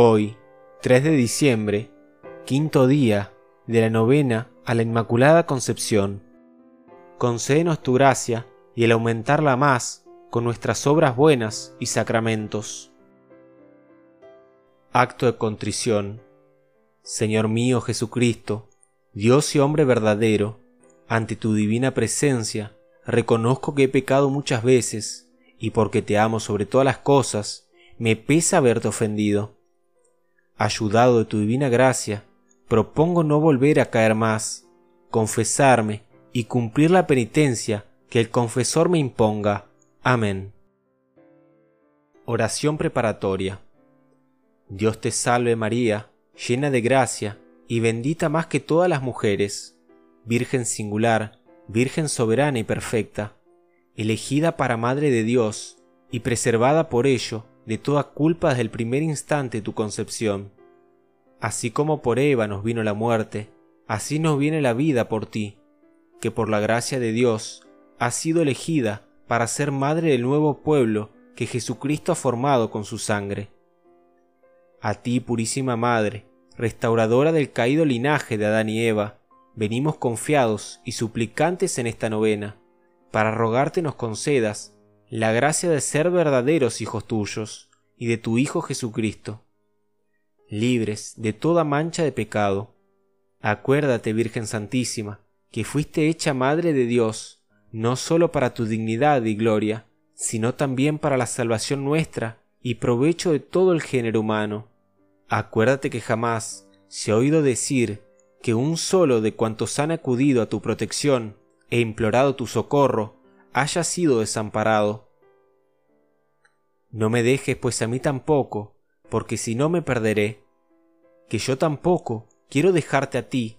Hoy, 3 de diciembre, quinto día de la novena a la Inmaculada Concepción. Concédenos tu gracia y el aumentarla más con nuestras obras buenas y sacramentos. Acto de contrición. Señor mío Jesucristo, Dios y hombre verdadero, ante tu divina presencia, reconozco que he pecado muchas veces, y porque te amo sobre todas las cosas, me pesa haberte ofendido. Ayudado de tu divina gracia, propongo no volver a caer más, confesarme y cumplir la penitencia que el confesor me imponga. Amén. Oración preparatoria. Dios te salve María, llena de gracia y bendita más que todas las mujeres, Virgen singular, Virgen soberana y perfecta, elegida para Madre de Dios y preservada por ello de toda culpa desde el primer instante de tu concepción. Así como por Eva nos vino la muerte, así nos viene la vida por ti, que por la gracia de Dios has sido elegida para ser madre del nuevo pueblo que Jesucristo ha formado con su sangre. A ti, purísima Madre, restauradora del caído linaje de Adán y Eva, venimos confiados y suplicantes en esta novena, para rogarte nos concedas la gracia de ser verdaderos hijos tuyos y de tu Hijo Jesucristo, libres de toda mancha de pecado. Acuérdate, Virgen Santísima, que fuiste hecha Madre de Dios, no sólo para tu dignidad y gloria, sino también para la salvación nuestra y provecho de todo el género humano. Acuérdate que jamás se ha oído decir que un solo de cuantos han acudido a tu protección e implorado tu socorro haya sido desamparado. No me dejes pues a mí tampoco, porque si no me perderé, que yo tampoco quiero dejarte a ti,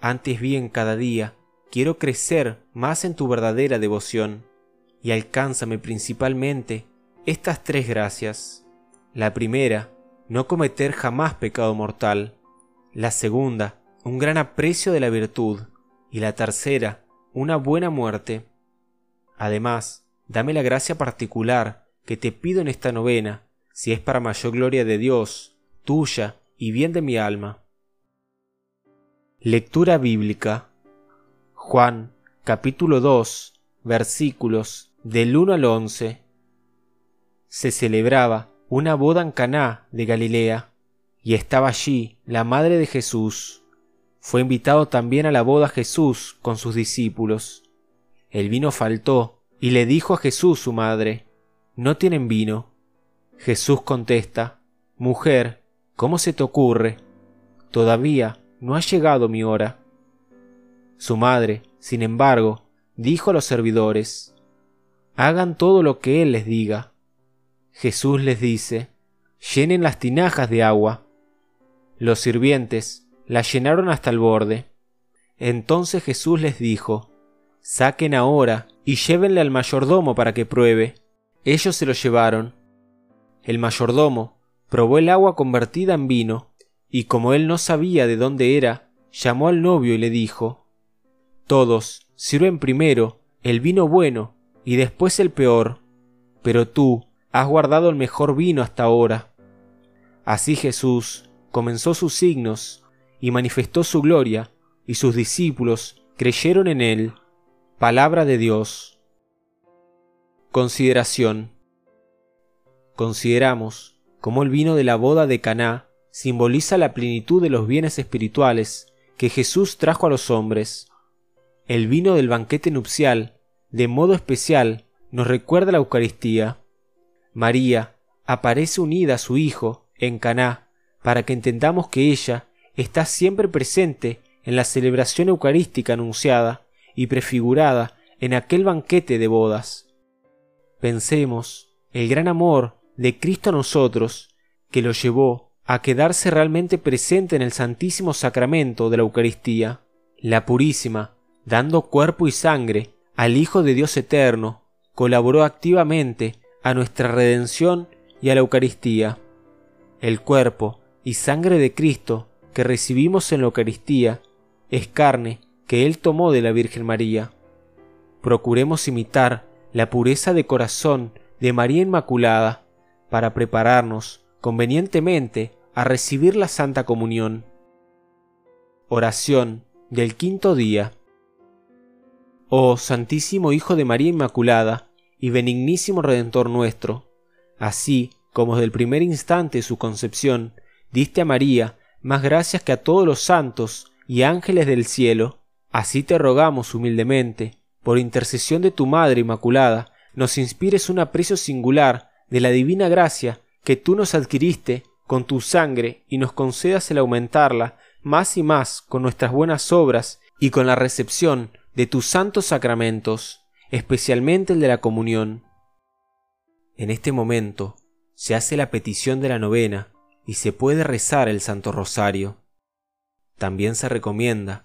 antes bien cada día quiero crecer más en tu verdadera devoción, y alcánzame principalmente estas tres gracias. La primera, no cometer jamás pecado mortal. La segunda, un gran aprecio de la virtud. Y la tercera, una buena muerte. Además, dame la gracia particular que te pido en esta novena, si es para mayor gloria de Dios, tuya y bien de mi alma. Lectura bíblica. Juan, capítulo 2, versículos del 1 al 11. Se celebraba una boda en Caná de Galilea, y estaba allí la madre de Jesús. Fue invitado también a la boda Jesús con sus discípulos. El vino faltó, y le dijo a Jesús su madre, ¿No tienen vino? Jesús contesta, Mujer, ¿cómo se te ocurre? Todavía no ha llegado mi hora. Su madre, sin embargo, dijo a los servidores, Hagan todo lo que Él les diga. Jesús les dice, Llenen las tinajas de agua. Los sirvientes las llenaron hasta el borde. Entonces Jesús les dijo, Saquen ahora y llévenle al mayordomo para que pruebe. Ellos se lo llevaron. El mayordomo probó el agua convertida en vino, y como él no sabía de dónde era, llamó al novio y le dijo, Todos sirven primero el vino bueno y después el peor, pero tú has guardado el mejor vino hasta ahora. Así Jesús comenzó sus signos y manifestó su gloria, y sus discípulos creyeron en él. Palabra de Dios. Consideración. Consideramos cómo el vino de la boda de Caná simboliza la plenitud de los bienes espirituales que Jesús trajo a los hombres. El vino del banquete nupcial, de modo especial, nos recuerda la Eucaristía. María aparece unida a su Hijo en Caná para que entendamos que ella está siempre presente en la celebración eucarística anunciada y prefigurada en aquel banquete de bodas. Pensemos el gran amor de Cristo a nosotros que lo llevó a quedarse realmente presente en el Santísimo Sacramento de la Eucaristía, la Purísima, dando cuerpo y sangre al Hijo de Dios Eterno, colaboró activamente a nuestra redención y a la Eucaristía. El cuerpo y sangre de Cristo que recibimos en la Eucaristía es carne que Él tomó de la Virgen María. Procuremos imitar la pureza de corazón de María Inmaculada para prepararnos convenientemente a recibir la Santa Comunión. Oración del quinto día. Oh Santísimo Hijo de María Inmaculada y benignísimo Redentor nuestro, así como desde el primer instante de su concepción diste a María más gracias que a todos los santos y ángeles del cielo, así te rogamos humildemente, por intercesión de tu Madre Inmaculada, nos inspires un aprecio singular de la divina gracia que tú nos adquiriste con tu sangre y nos concedas el aumentarla más y más con nuestras buenas obras y con la recepción de tus santos sacramentos, especialmente el de la comunión. En este momento se hace la petición de la novena y se puede rezar el Santo Rosario. También se recomienda